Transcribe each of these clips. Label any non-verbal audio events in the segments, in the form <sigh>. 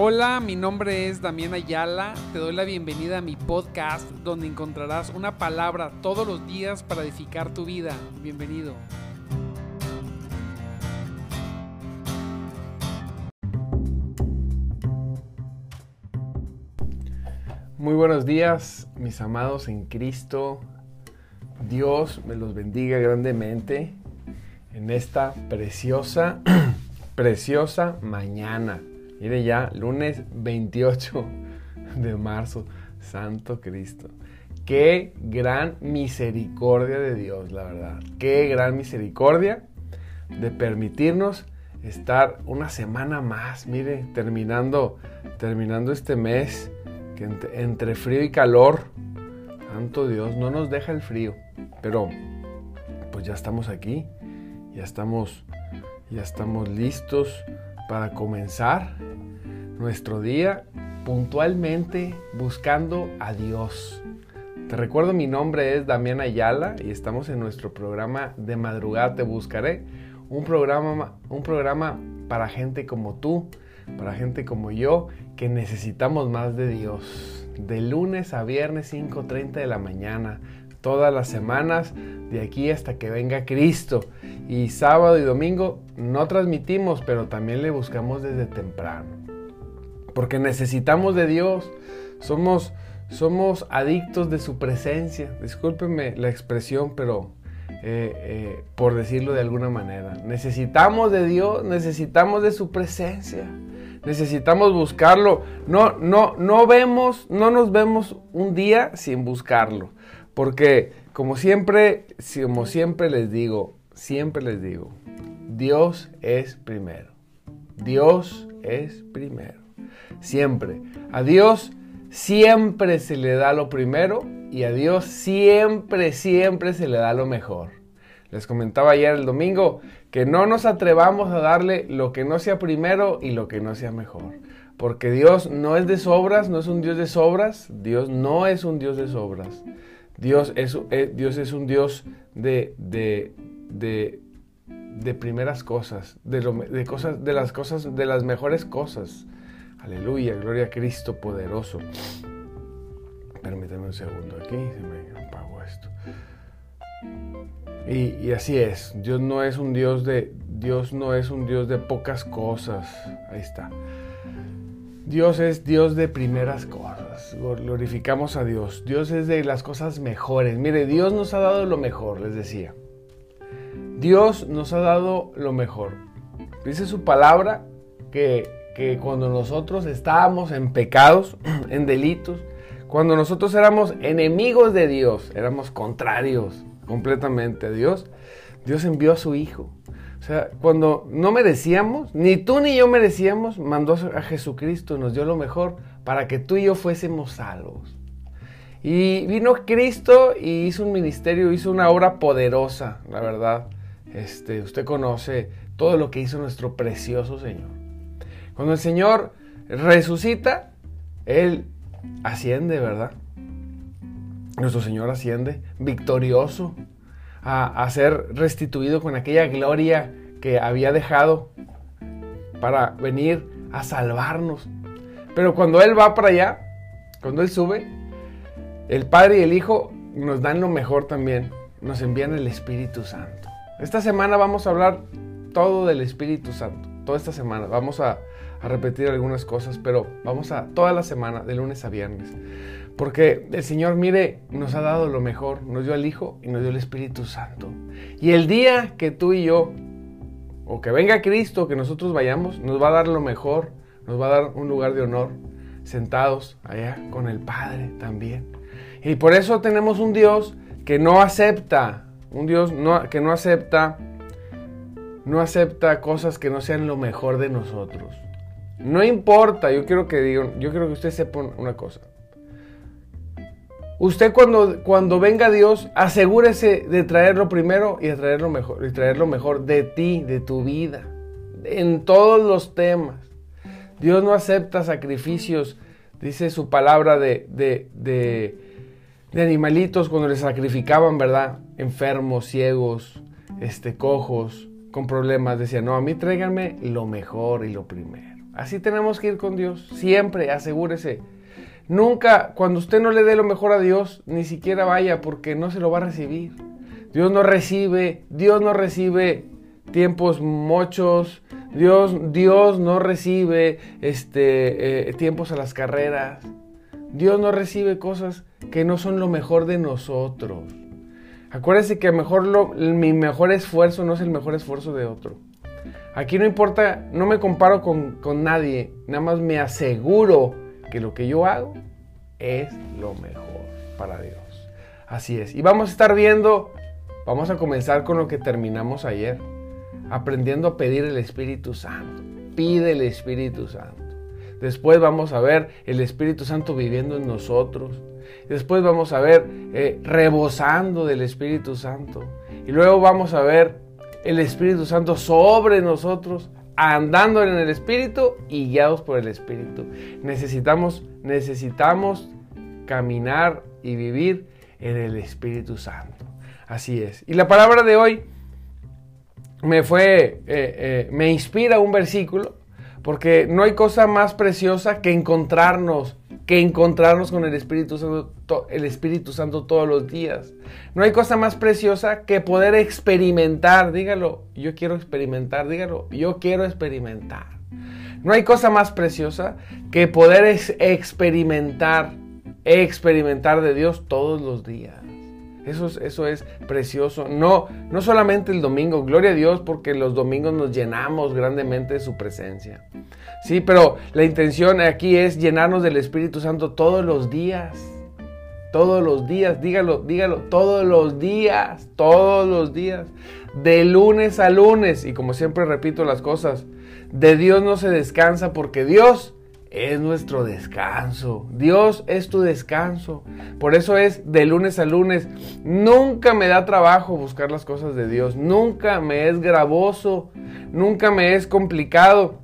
Hola, mi nombre es Damián Ayala. Te doy la bienvenida a mi podcast donde encontrarás una palabra todos los días para edificar tu vida. Bienvenido. Muy buenos días, mis amados en Cristo. Dios me los bendiga grandemente en esta preciosa, <clears throat> preciosa mañana. Mire ya, lunes 28 de marzo, Santo Cristo. Qué gran misericordia de Dios, la verdad. Qué gran misericordia de permitirnos estar una semana más, mire, terminando, terminando este mes, que entre, entre frío y calor, santo Dios, no nos deja el frío, pero pues ya estamos aquí, ya estamos, ya estamos listos para comenzar nuestro día puntualmente buscando a Dios. Te recuerdo, mi nombre es Damián Ayala y estamos en nuestro programa de madrugada Te Buscaré, un programa, un programa para gente como tú, para gente como yo, que necesitamos más de Dios. De lunes a viernes 5.30 de la mañana, todas las semanas, de aquí hasta que venga Cristo. Y sábado y domingo no transmitimos, pero también le buscamos desde temprano. Porque necesitamos de Dios. Somos, somos adictos de su presencia. Discúlpenme la expresión, pero eh, eh, por decirlo de alguna manera. Necesitamos de Dios, necesitamos de su presencia. Necesitamos buscarlo. No, no, no vemos, no nos vemos un día sin buscarlo. Porque como siempre, como siempre les digo, siempre les digo, Dios es primero. Dios es primero. Siempre. A Dios siempre se le da lo primero y a Dios siempre, siempre se le da lo mejor. Les comentaba ayer el domingo que no nos atrevamos a darle lo que no sea primero y lo que no sea mejor. Porque Dios no es de sobras, no es un Dios de sobras. Dios no es un Dios de sobras. Dios es, eh, Dios es un Dios de, de, de, primeras cosas, de, cosas, de las cosas, de las mejores cosas. Aleluya, gloria a Cristo poderoso. Permíteme un segundo aquí, se me apagó esto. Y, y, así es, Dios no es un Dios de Dios no es un Dios de pocas cosas. Ahí está. Dios es Dios de primeras cosas. Glorificamos a Dios. Dios es de las cosas mejores. Mire, Dios nos ha dado lo mejor, les decía. Dios nos ha dado lo mejor. Dice su palabra que, que cuando nosotros estábamos en pecados, <clears throat> en delitos, cuando nosotros éramos enemigos de Dios, éramos contrarios completamente a Dios, Dios envió a su Hijo. O sea, cuando no merecíamos, ni tú ni yo merecíamos, mandó a Jesucristo, nos dio lo mejor para que tú y yo fuésemos salvos. Y vino Cristo y hizo un ministerio, hizo una obra poderosa, la verdad. Este, usted conoce todo lo que hizo nuestro precioso Señor. Cuando el Señor resucita, Él asciende, ¿verdad? Nuestro Señor asciende victorioso a, ser restituido con aquella gloria que había dejado para venir a salvarnos. Pero cuando Él va para allá, cuando Él sube, el Padre y el Hijo nos dan lo mejor también, nos envían el Espíritu Santo. Esta semana vamos a hablar todo del Espíritu Santo, toda esta semana. Vamos a, a repetir algunas cosas, pero vamos a toda la semana, de lunes a viernes. Porque el Señor, mire, nos ha dado lo mejor, nos dio al Hijo y nos dio el Espíritu Santo. Y el día que tú y yo, o que venga Cristo, que nosotros vayamos, nos va a dar lo mejor, nos va a dar un lugar de honor, sentados allá con el Padre también. Y por eso tenemos un Dios que no acepta, un Dios no, que no acepta, no acepta cosas que no sean lo mejor de nosotros. No importa, yo quiero que digan, yo quiero que usted sepa una cosa. Usted cuando, cuando venga Dios, asegúrese de traerlo primero y de traer lo mejor, y traer lo mejor de ti, de tu vida, en todos los temas. Dios no acepta sacrificios, dice su palabra de, de, de, de animalitos cuando les sacrificaban, ¿verdad? Enfermos, ciegos, este, cojos, con problemas. Decía, no, a mí tráiganme lo mejor y lo primero. Así tenemos que ir con Dios. Siempre, asegúrese. Nunca, cuando usted no le dé lo mejor a Dios, ni siquiera vaya porque no se lo va a recibir. Dios no recibe, Dios no recibe tiempos mochos, Dios, Dios no recibe este, eh, tiempos a las carreras. Dios no recibe cosas que no son lo mejor de nosotros. Acuérdese que mejor lo, mi mejor esfuerzo no es el mejor esfuerzo de otro. Aquí no importa, no me comparo con, con nadie, nada más me aseguro que lo que yo hago es lo mejor para Dios. Así es. Y vamos a estar viendo, vamos a comenzar con lo que terminamos ayer, aprendiendo a pedir el Espíritu Santo. Pide el Espíritu Santo. Después vamos a ver el Espíritu Santo viviendo en nosotros. Después vamos a ver eh, rebosando del Espíritu Santo. Y luego vamos a ver el Espíritu Santo sobre nosotros, andando en el Espíritu y guiados por el Espíritu. Necesitamos, necesitamos caminar y vivir en el Espíritu Santo. Así es. Y la palabra de hoy me fue, eh, eh, me inspira un versículo, porque no hay cosa más preciosa que encontrarnos que encontrarnos con el Espíritu Santo, el Espíritu Santo todos los días. No hay cosa más preciosa que poder experimentar, dígalo, yo quiero experimentar, dígalo, yo quiero experimentar. No hay cosa más preciosa que poder experimentar, experimentar de Dios todos los días. Eso es, eso es precioso. No, no solamente el domingo, gloria a Dios porque los domingos nos llenamos grandemente de su presencia. Sí, pero la intención aquí es llenarnos del Espíritu Santo todos los días. Todos los días, dígalo, dígalo, todos los días, todos los días. De lunes a lunes. Y como siempre repito las cosas, de Dios no se descansa porque Dios es nuestro descanso. Dios es tu descanso. Por eso es de lunes a lunes. Nunca me da trabajo buscar las cosas de Dios. Nunca me es gravoso. Nunca me es complicado.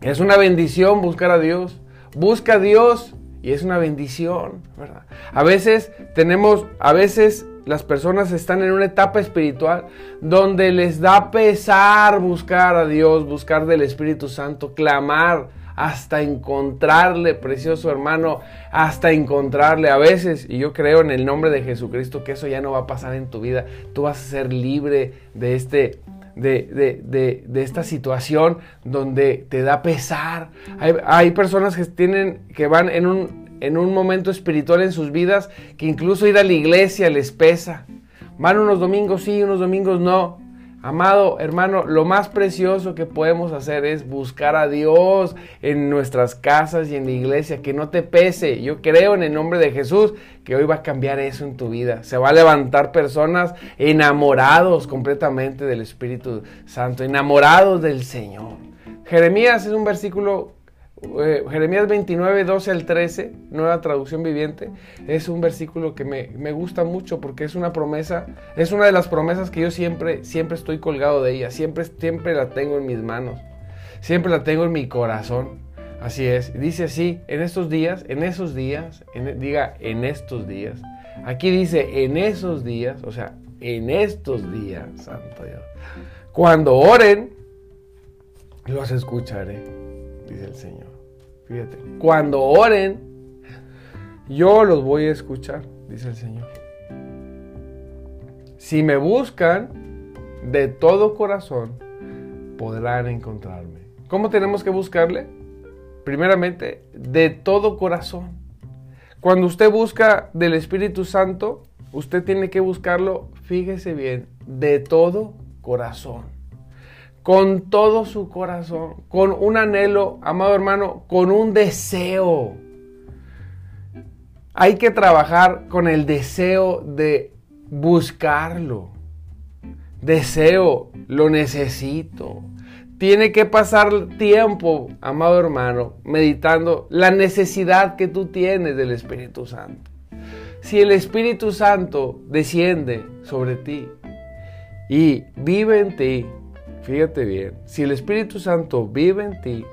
Es una bendición buscar a Dios. Busca a Dios y es una bendición, ¿verdad? A veces tenemos, a veces las personas están en una etapa espiritual donde les da pesar buscar a Dios, buscar del Espíritu Santo, clamar hasta encontrarle, precioso hermano, hasta encontrarle a veces. Y yo creo en el nombre de Jesucristo que eso ya no va a pasar en tu vida. Tú vas a ser libre de este de, esta situación donde te da pesar. Hay, personas que tienen, que van en un, en un momento espiritual en sus vidas que incluso ir a la iglesia les pesa. Van unos domingos sí, unos domingos no. Amado hermano, lo más precioso que podemos hacer es buscar a Dios en nuestras casas y en la iglesia, que no te pese. Yo creo en el nombre de Jesús que hoy va a cambiar eso en tu vida. Se va a levantar personas enamorados completamente del Espíritu Santo, enamorados del Señor. Jeremías es un versículo eh, Jeremías 29, 12 al 13, nueva traducción viviente, es un versículo que me, gusta mucho porque es una promesa, es una de las promesas que yo siempre, siempre estoy colgado de ella, siempre, siempre la tengo en mis manos, siempre la tengo en mi corazón. Así es, dice así, en estos días, en esos días, diga en estos días, aquí dice en esos días, o sea, en estos días, santo Dios, cuando oren, los escucharé, dice el Señor. Fíjate, cuando oren, yo los voy a escuchar, dice el Señor. Si me buscan de todo corazón, podrán encontrarme. ¿Cómo tenemos que buscarle? Primeramente, de todo corazón. Cuando usted busca del Espíritu Santo, usted tiene que buscarlo, fíjese bien, de todo corazón con todo su corazón, con un anhelo, amado hermano, con un deseo. Hay que trabajar con el deseo de buscarlo. Deseo, lo necesito. Tiene que pasar tiempo, amado hermano, meditando la necesidad que tú tienes del Espíritu Santo. Si el Espíritu Santo desciende sobre ti y vive en ti, Fíjate bien, si el Espíritu Santo vive en ti,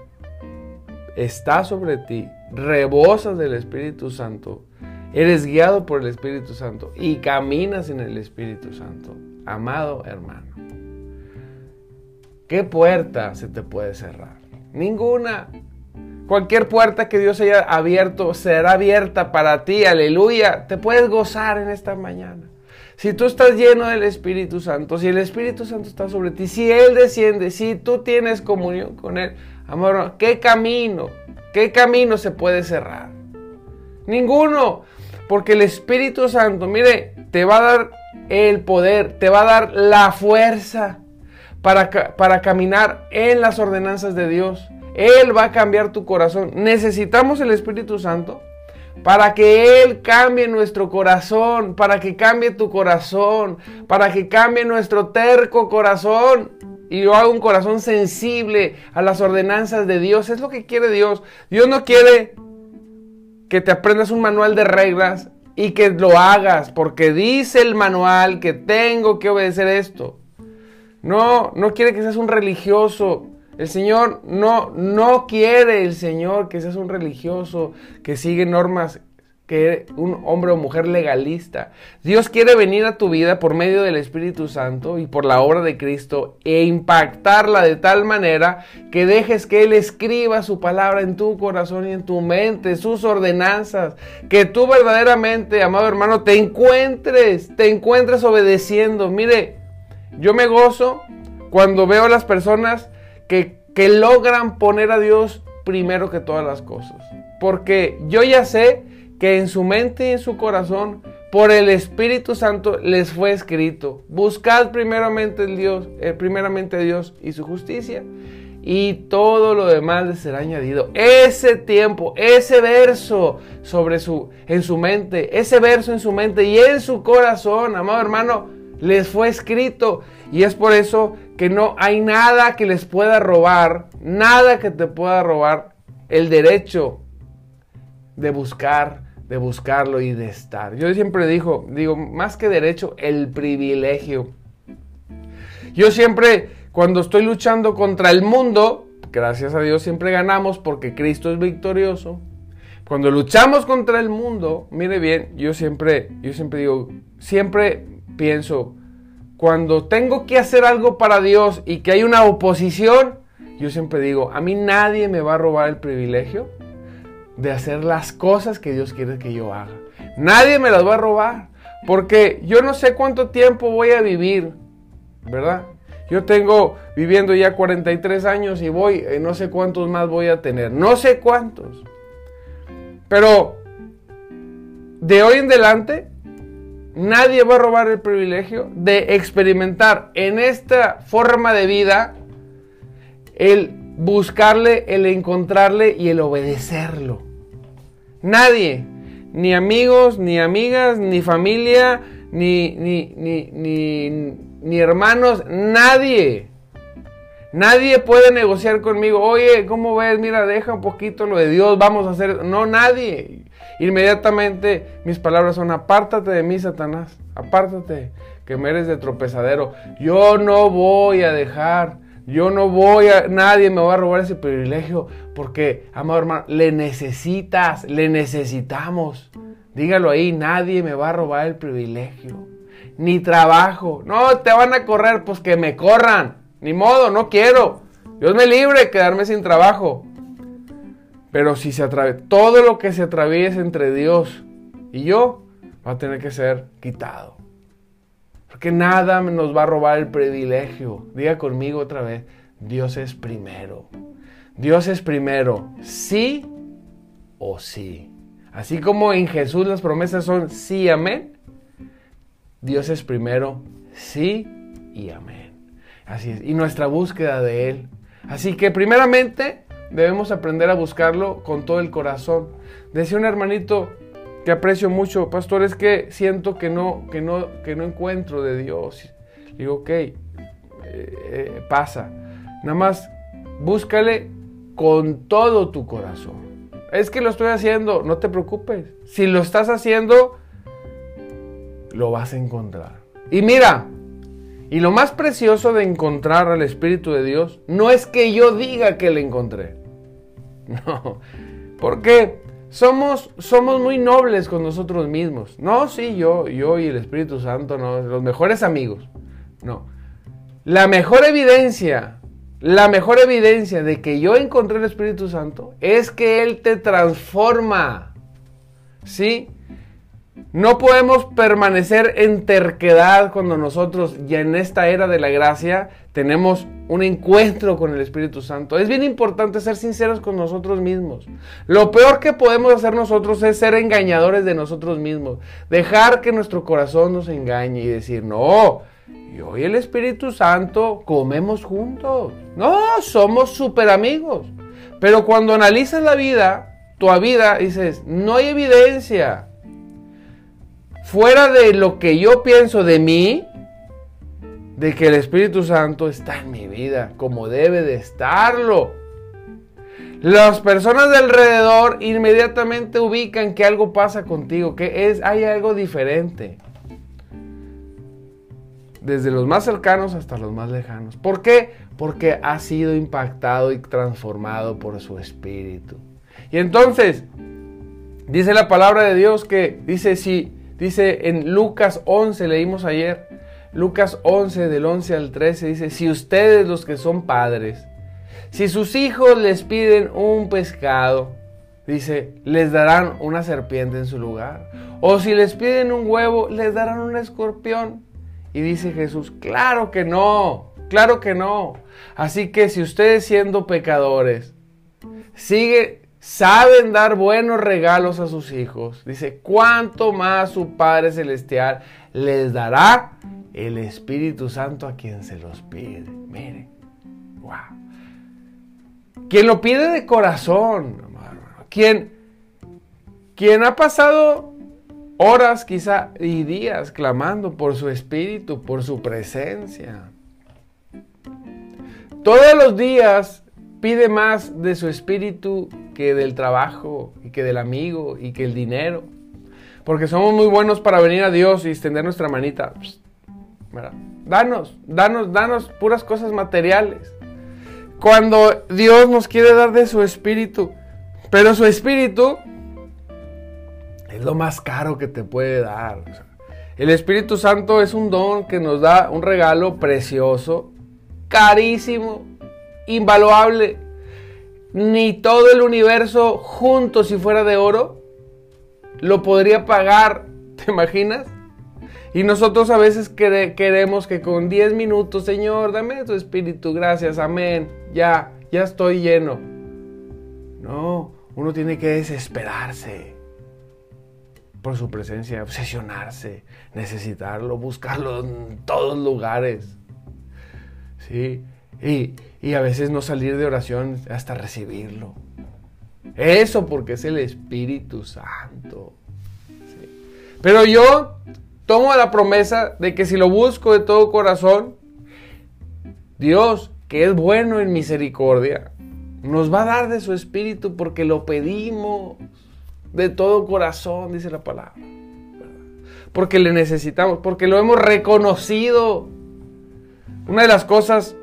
está sobre ti, rebosas del Espíritu Santo, eres guiado por el Espíritu Santo y caminas en el Espíritu Santo, amado hermano, ¿qué puerta se te puede cerrar? Ninguna. Cualquier puerta que Dios haya abierto será abierta para ti. Aleluya. Te puedes gozar en esta mañana. Si tú estás lleno del Espíritu Santo, si el Espíritu Santo está sobre ti, si Él desciende, si tú tienes comunión con Él, amor, ¿qué camino? ¿Qué camino se puede cerrar? Ninguno. Porque el Espíritu Santo, mire, te va a dar el poder, te va a dar la fuerza para, para caminar en las ordenanzas de Dios. Él va a cambiar tu corazón. Necesitamos el Espíritu Santo para que Él cambie nuestro corazón, para que cambie tu corazón, para que cambie nuestro terco corazón. Y yo hago un corazón sensible a las ordenanzas de Dios. Es lo que quiere Dios. Dios no quiere que te aprendas un manual de reglas y que lo hagas, porque dice el manual que tengo que obedecer esto. No, no quiere que seas un religioso. El Señor no, no quiere el Señor que seas un religioso que sigue normas, que un hombre o mujer legalista. Dios quiere venir a tu vida por medio del Espíritu Santo y por la obra de Cristo e impactarla de tal manera que dejes que Él escriba su palabra en tu corazón y en tu mente, sus ordenanzas, que tú verdaderamente, amado hermano, te encuentres, te encuentres obedeciendo. Mire, yo me gozo cuando veo a las personas que, logran poner a Dios primero que todas las cosas. Porque yo ya sé que en su mente y en su corazón, por el Espíritu Santo les fue escrito: buscad primeramente el Dios, eh, primeramente a Dios y su justicia, y todo lo demás les será añadido. Ese tiempo, ese verso sobre su en su mente, ese verso en su mente y en su corazón, amado hermano, les fue escrito y es por eso que no hay nada que les pueda robar, nada que te pueda robar el derecho de buscar, de buscarlo y de estar. Yo siempre digo, digo, más que derecho, el privilegio. Yo siempre, cuando estoy luchando contra el mundo, gracias a Dios siempre ganamos porque Cristo es victorioso. Cuando luchamos contra el mundo, mire bien, yo siempre, yo siempre digo, siempre pienso, cuando tengo que hacer algo para Dios y que hay una oposición, yo siempre digo, a mí nadie me va a robar el privilegio de hacer las cosas que Dios quiere que yo haga. Nadie me las va a robar, porque yo no sé cuánto tiempo voy a vivir, ¿verdad? Yo tengo viviendo ya 43 años y voy, eh, no sé cuántos más voy a tener, no sé cuántos. Pero de hoy en adelante Nadie va a robar el privilegio de experimentar en esta forma de vida el buscarle, el encontrarle y el obedecerlo. Nadie, ni amigos, ni amigas, ni familia, ni, ni, ni, ni, hermanos, nadie. Nadie puede negociar conmigo, oye, ¿cómo ves? Mira, deja un poquito lo de Dios, vamos a hacer... No, nadie. Inmediatamente mis palabras son, apártate de mí, Satanás, apártate, que me eres de tropezadero. Yo no voy a dejar, yo no voy a, nadie me va a robar ese privilegio, porque, amado hermano, le necesitas, le necesitamos. Dígalo ahí, nadie me va a robar el privilegio, ni trabajo. No, te van a correr, pues que me corran, ni modo, no quiero. Dios me libre quedarme sin trabajo. Pero si se atraviesa, todo lo que se atraviesa entre Dios y yo va a tener que ser quitado. Porque nada nos va a robar el privilegio. Diga conmigo otra vez, Dios es primero. Dios es primero, sí o sí. Así como en Jesús las promesas son sí, amén. Dios es primero, sí y amén. Así es. Y nuestra búsqueda de Él. Así que primeramente debemos aprender a buscarlo con todo el corazón. Decía un hermanito que aprecio mucho, pastor, es que siento que no, que no, que no encuentro de Dios. Digo, ok, eh, eh, pasa. Nada más búscale con todo tu corazón. Es que lo estoy haciendo, no te preocupes. Si lo estás haciendo, lo vas a encontrar. Y mira, y lo más precioso de encontrar al Espíritu de Dios no es que yo diga que le encontré. <laughs> No, porque somos, somos muy nobles con nosotros mismos. No, sí, yo, yo y el Espíritu Santo, no, los mejores amigos. No. La mejor evidencia la mejor evidencia de que yo encontré el Espíritu Santo es que Él te transforma. ¿Sí? No podemos permanecer en terquedad cuando nosotros ya en esta era de la gracia tenemos un encuentro con el Espíritu Santo. Es bien importante ser sinceros con nosotros mismos. Lo peor que podemos hacer nosotros es ser engañadores de nosotros mismos. Dejar que nuestro corazón nos engañe y decir, no, yo y el Espíritu Santo comemos juntos. No, somos súper amigos. Pero cuando analizas la vida, tu vida, dices, no hay evidencia fuera de lo que yo pienso de mí, de que el Espíritu Santo está en mi vida, como debe de estarlo. Las personas de alrededor inmediatamente ubican que algo pasa contigo, que es, hay algo diferente. Desde los más cercanos hasta los más lejanos. ¿Por qué? Porque ha sido impactado y transformado por su espíritu. Y entonces, dice la palabra de Dios que dice, si Dice en Lucas 11, leímos ayer, Lucas 11 del 11 al 13, dice, si ustedes los que son padres, si sus hijos les piden un pescado, dice, les darán una serpiente en su lugar. O si les piden un huevo, les darán un escorpión. Y dice Jesús, claro que no, claro que no. Así que si ustedes siendo pecadores, sigue saben dar buenos regalos a sus hijos, dice, ¿cuánto más su Padre Celestial les dará el Espíritu Santo a quien se los pide? Mire, wow. Quien lo pide de corazón, quien, quien ha pasado horas quizá y días clamando por su Espíritu, por su presencia. Todos los días pide más de su espíritu que del trabajo y que del amigo y que el dinero. Porque somos muy buenos para venir a Dios y extender nuestra manita. Danos, danos, danos puras cosas materiales. Cuando Dios nos quiere dar de su espíritu, pero su espíritu es lo más caro que te puede dar. El Espíritu Santo es un don que nos da un regalo precioso, carísimo, invaluable. Ni todo el universo junto si fuera de oro lo podría pagar, <laughs> ¿te imaginas? Y nosotros a veces queremos que con 10 minutos, Señor, dame tu espíritu, gracias, amén, ya, ya estoy lleno. No, uno tiene que desesperarse por su presencia, obsesionarse, necesitarlo, buscarlo en todos lugares. ¿Sí? Y, a veces no salir de oración hasta recibirlo. Eso porque es el Espíritu Santo. Pero yo tomo la promesa de que si lo busco de todo corazón, Dios, que es bueno en misericordia, nos va a dar de su Espíritu porque lo pedimos de todo corazón, dice la palabra. Porque le necesitamos, porque lo hemos reconocido. Una de las cosas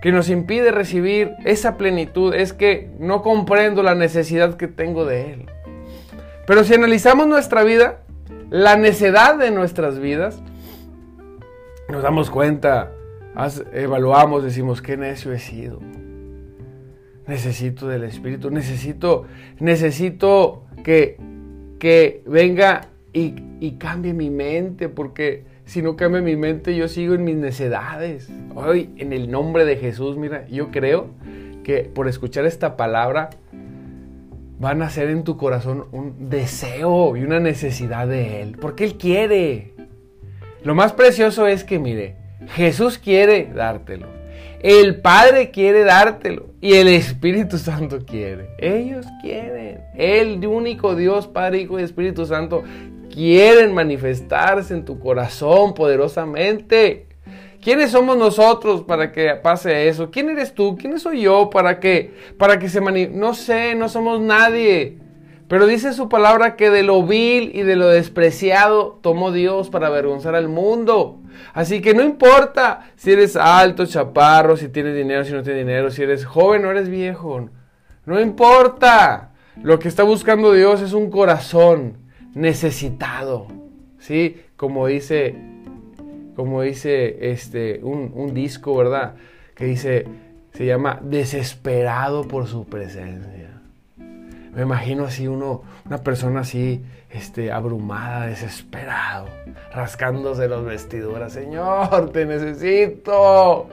que nos impide recibir esa plenitud es que no comprendo la necesidad que tengo de Él. Pero si analizamos nuestra vida, la necedad de nuestras vidas, nos damos cuenta, evaluamos, decimos, qué necio he sido. Necesito del Espíritu, necesito, necesito que, que venga y, y cambie mi mente, porque si no cambia mi mente, yo sigo en mis necedades. Hoy, en el nombre de Jesús, mira, yo creo que por escuchar esta palabra van a hacer en tu corazón un deseo y una necesidad de Él, porque Él quiere. Lo más precioso es que, mire, Jesús quiere dártelo. El Padre quiere dártelo y el Espíritu Santo quiere. Ellos quieren. El único Dios, Padre, Hijo y Espíritu Santo quieren manifestarse en tu corazón poderosamente. ¿Quiénes somos nosotros para que pase eso? ¿Quién eres tú? ¿Quién soy yo para que para que se? No sé, no somos nadie. Pero dice su palabra que de lo vil y de lo despreciado tomó Dios para avergonzar al mundo. Así que no importa si eres alto, chaparro, si tienes dinero, si no tienes dinero, si eres joven o eres viejo. No importa. Lo que está buscando Dios es un corazón necesitado, ¿sí? Como dice, como dice este, un, disco, ¿verdad? Que dice, se llama desesperado por su presencia. Me imagino así uno, una persona así, este, abrumada, desesperado, rascándose las vestiduras. Señor, te necesito.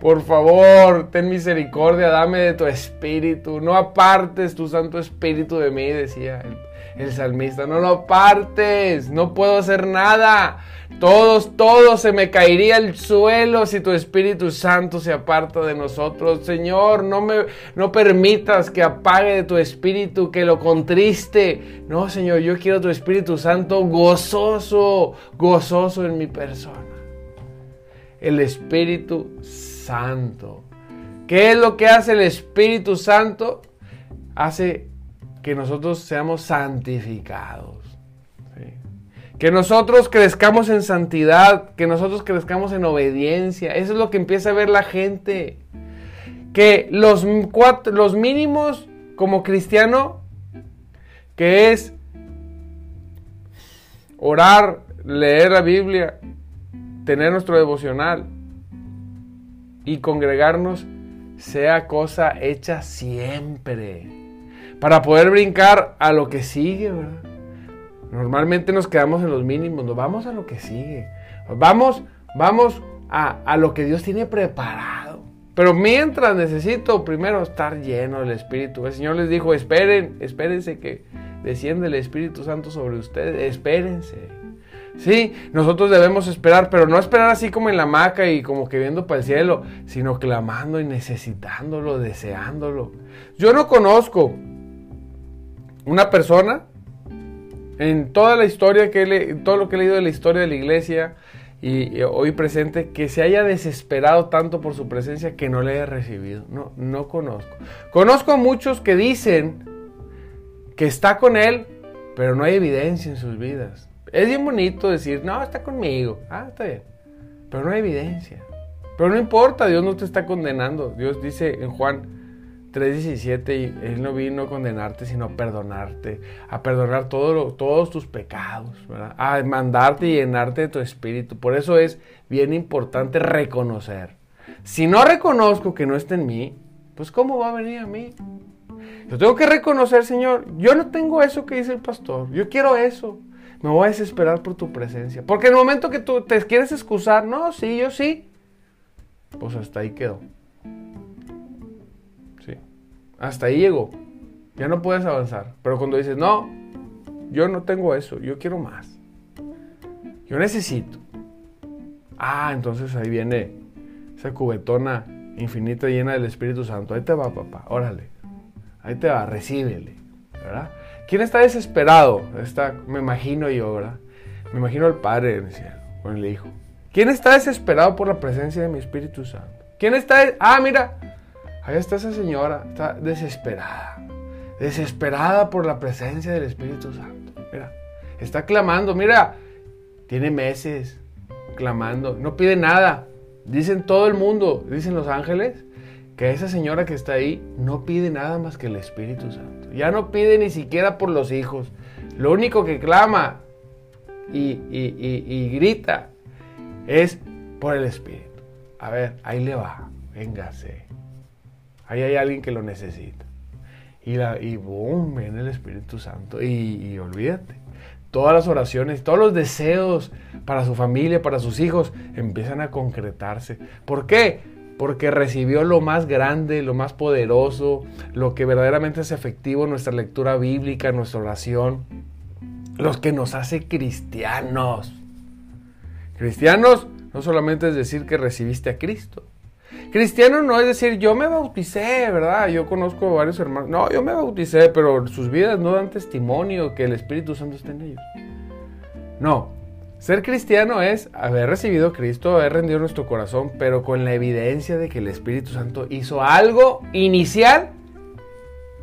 Por favor, ten misericordia, dame de tu espíritu. No apartes tu Santo Espíritu de mí, decía el, el salmista. No lo apartes, no puedo hacer nada. Todos, todos se me caería el suelo si tu Espíritu Santo se aparta de nosotros. Señor, no me no permitas que apague de tu Espíritu, que lo contriste. No, Señor, yo quiero tu Espíritu Santo gozoso, gozoso en mi persona. El Espíritu Santo. ¿Qué es lo que hace el Espíritu Santo? Hace que nosotros seamos santificados. Que nosotros crezcamos en santidad, que nosotros crezcamos en obediencia. Eso es lo que empieza a ver la gente. Que los, los mínimos como cristiano, que es orar, leer la Biblia, tener nuestro devocional y congregarnos, sea cosa hecha siempre. Para poder brincar a lo que sigue, ¿verdad? Normalmente nos quedamos en los mínimos, nos vamos a lo que sigue. Vamos, vamos a, lo que Dios tiene preparado. Pero mientras necesito primero estar lleno del Espíritu. El Señor les dijo, esperen, espérense que desciende el Espíritu Santo sobre ustedes, espérense. Sí, nosotros debemos esperar, pero no esperar así como en la hamaca y como que viendo para el cielo, sino clamando y necesitándolo, deseándolo. Yo no conozco una persona en toda la historia que he todo lo que he leído de la historia de la iglesia y, hoy presente, que se haya desesperado tanto por su presencia que no le haya recibido. No, no conozco. Conozco a muchos que dicen que está con él, pero no hay evidencia en sus vidas. Es bien bonito decir, no, está conmigo. Ah, está bien. Pero no hay evidencia. Pero no importa, Dios no te está condenando. Dios dice en Juan 3.17, y Él no vino a condenarte, sino a perdonarte, a perdonar todo todos tus pecados, a mandarte y llenarte de tu espíritu. Por eso es bien importante reconocer. Si no reconozco que no está en mí, pues ¿cómo va a venir a mí? Yo tengo que reconocer, Señor, yo no tengo eso que dice el pastor, yo quiero eso. Me voy a desesperar por tu presencia. Porque en el momento que tú te quieres excusar, no, sí, yo sí, pues hasta ahí quedó. Hasta ahí llegó. Ya no puedes avanzar. Pero cuando dices, no, yo no tengo eso, yo quiero más. Yo necesito. Ah, entonces ahí viene esa cubetona infinita llena del Espíritu Santo. Ahí te va, papá, órale. Ahí te va, recíbele. ¿Verdad? ¿Quién está desesperado? Está, me imagino yo, ¿verdad? Me imagino al Padre en el cielo, con el Hijo. ¿Quién está desesperado por la presencia de mi Espíritu Santo? ¿Quién está? Ah, mira, Ahí está esa señora, está desesperada, desesperada por la presencia del Espíritu Santo. Mira, está clamando, mira, tiene meses clamando, no pide nada. Dicen todo el mundo, dicen los ángeles, que esa señora que está ahí no pide nada más que el Espíritu Santo. Ya no pide ni siquiera por los hijos. Lo único que clama y, grita es por el Espíritu. A ver, ahí le va, véngase. Ahí hay alguien que lo necesita. Y, la, y boom, viene el Espíritu Santo. Y, olvídate. Todas las oraciones, todos los deseos para su familia, para sus hijos, empiezan a concretarse. ¿Por qué? Porque recibió lo más grande, lo más poderoso, lo que verdaderamente es efectivo en nuestra lectura bíblica, en nuestra oración, los que nos hace cristianos. Cristianos no solamente es decir que recibiste a Cristo, Cristiano no es decir, yo me bauticé, ¿verdad? Yo conozco varios hermanos. No, yo me bauticé, pero sus vidas no dan testimonio que el Espíritu Santo esté en ellos. No. Ser cristiano es haber recibido Cristo, haber rendido nuestro corazón, pero con la evidencia de que el Espíritu Santo hizo algo inicial,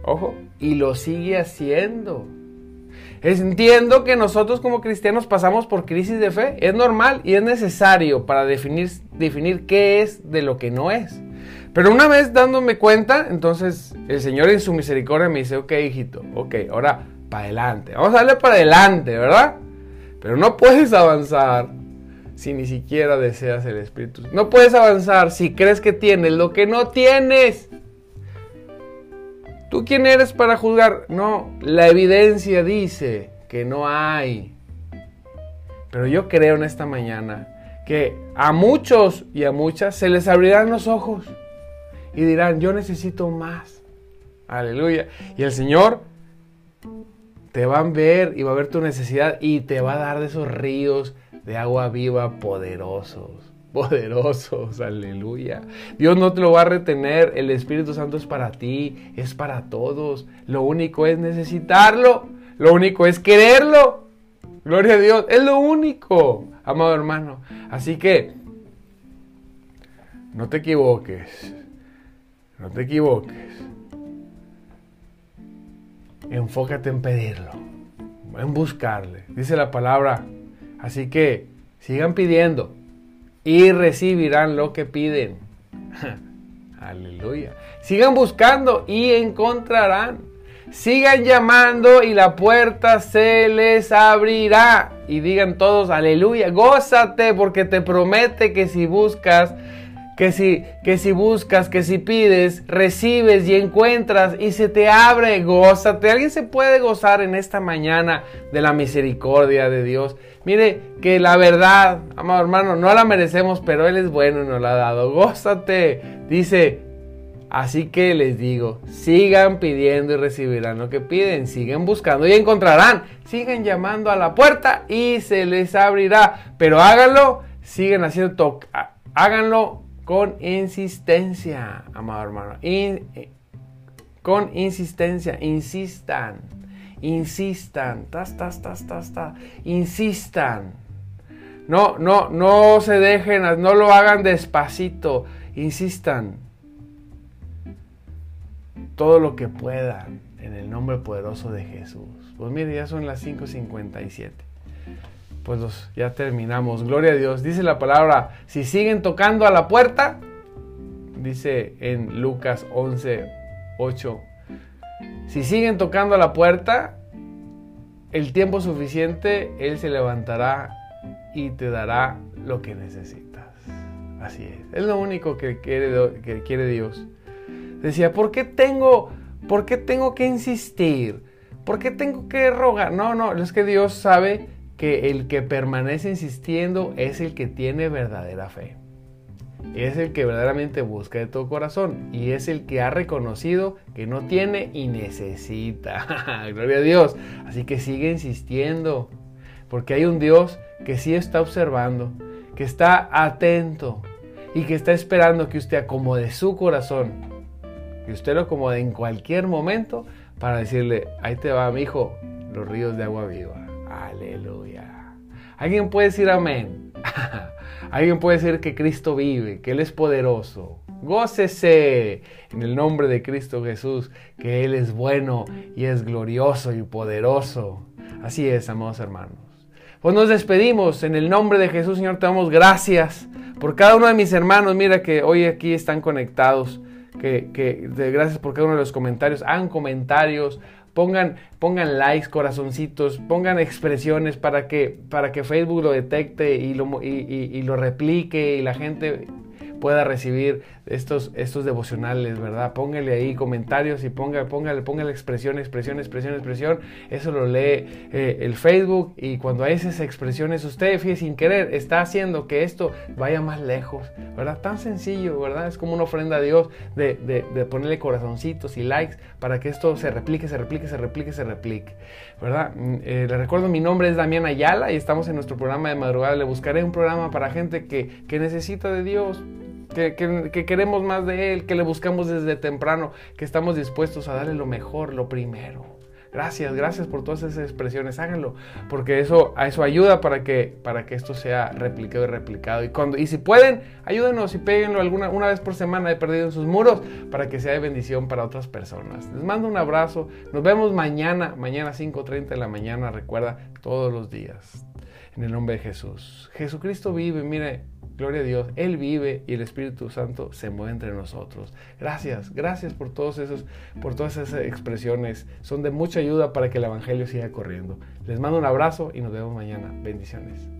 ojo, y lo sigue haciendo. Entiendo que nosotros como cristianos pasamos por crisis de fe. Es normal y es necesario para definir, definir qué es de lo que no es. Pero una vez dándome cuenta, entonces el Señor en su misericordia me dice, ok hijito, ok, ahora para adelante. Vamos a darle para adelante, ¿verdad? Pero no puedes avanzar si ni siquiera deseas el Espíritu? No puedes avanzar si crees que tienes lo que no tienes. ¿Tú quién eres para juzgar? No, la evidencia dice que no hay. Pero yo creo en esta mañana que a muchos y a muchas se les abrirán los ojos y dirán, yo necesito más. Aleluya. Y el Señor te va a ver y va a ver tu necesidad y te va a dar de esos ríos de agua viva poderosos. Poderosos, <laughs> aleluya. Dios no te lo va a retener, el Espíritu Santo es para ti, es para todos. Lo único es necesitarlo, lo único es quererlo. Gloria a Dios, es lo único, amado hermano. Así que, no te equivoques, no te equivoques. Enfócate en pedirlo, en buscarle. Dice la palabra. Así que sigan pidiendo y recibirán lo que piden. <laughs> Aleluya. Sigan buscando y encontrarán. Sigan llamando y la puerta se les abrirá. Y digan todos, aleluya, gózate porque te promete que si buscas que si, que si buscas, que si pides, recibes y encuentras y se te abre, gózate. ¿Alguien se puede gozar en esta mañana de la misericordia de Dios? Mire que la verdad, amado hermano, no la merecemos, pero Él es bueno y nos la ha dado. Gózate. Dice, así que les digo, sigan pidiendo y recibirán lo que piden, sigan buscando y encontrarán, sigan llamando a la puerta y se les abrirá. Pero háganlo, sigan haciendo, háganlo con insistencia, amado hermano. Eh, con insistencia, insistan, insistan, tas, tas, tas, tas, tas, insistan. No, no, no se dejen, no lo hagan despacito, insistan. Todo lo que puedan en el nombre poderoso de Jesús. Pues mire, ya son las 5.57 pues ya terminamos. Gloria a Dios. Dice la palabra, si siguen tocando a la puerta, dice en Lucas 11, 8, si siguen tocando a la puerta, el tiempo suficiente, Él se levantará y te dará lo que necesitas. Así es. Es lo único que quiere, que quiere Dios. Decía, ¿por qué tengo, por qué tengo que insistir? ¿Por qué tengo que rogar? No, no, es que Dios sabe que el que permanece insistiendo es el que tiene verdadera fe. Es el que verdaderamente busca de todo corazón y es el que ha reconocido que no tiene y necesita. <laughs> Gloria a Dios. Así que sigue insistiendo, porque hay un Dios que sí está observando, que está atento y que está esperando que usted acomode su corazón, que usted lo acomode en cualquier momento para decirle, ahí te va, mi hijo, los ríos de agua viva. Aleluya. Alguien puede decir amén. <laughs> Alguien puede decir que Cristo vive, que Él es poderoso. Gócese en el nombre de Cristo Jesús, que Él es bueno y es glorioso y poderoso. Así es, amados hermanos. Pues nos despedimos en el nombre de Jesús, Señor. Te damos gracias por cada uno de mis hermanos. Mira que hoy aquí están conectados. Que, gracias por cada uno de los comentarios. Hagan comentarios, Pongan, pongan likes, corazoncitos, pongan expresiones para que, para que Facebook lo detecte y lo, y lo replique y la gente pueda recibir estos, estos devocionales, ¿verdad? Póngale ahí comentarios y ponga, póngale, póngale expresión, expresión, expresión, expresión. Eso lo lee eh, el Facebook y cuando hay esas expresiones, usted, fíjese, sin querer, está haciendo que esto vaya más lejos, ¿verdad? Tan sencillo, ¿verdad? Es como una ofrenda a Dios de, de, ponerle corazoncitos y likes para que esto se replique, se replique, se replique, se replique, ¿verdad? Mm, eh, le recuerdo, mi nombre es Damián Ayala y estamos en nuestro programa de madrugada. Le buscaré un programa para gente que, que necesita de Dios que, queremos más de Él, que le buscamos desde temprano, que estamos dispuestos a darle lo mejor, lo primero. Gracias, gracias por todas esas expresiones, háganlo, porque eso, eso ayuda para que, para que esto sea replicado y replicado. Y, cuando, y si pueden, ayúdenos y péguenlo alguna, una vez por semana he perdido en sus muros para que sea de bendición para otras personas. Les mando un abrazo, nos vemos mañana, mañana 5.30 de la mañana, recuerda, todos los días, en el nombre de Jesús. Jesucristo vive, mire, Gloria a Dios, Él vive y el Espíritu Santo se mueve entre nosotros. Gracias, gracias por todos esos, por todas esas expresiones. Son de mucha ayuda para que el Evangelio siga corriendo. Les mando un abrazo y nos vemos mañana. Bendiciones.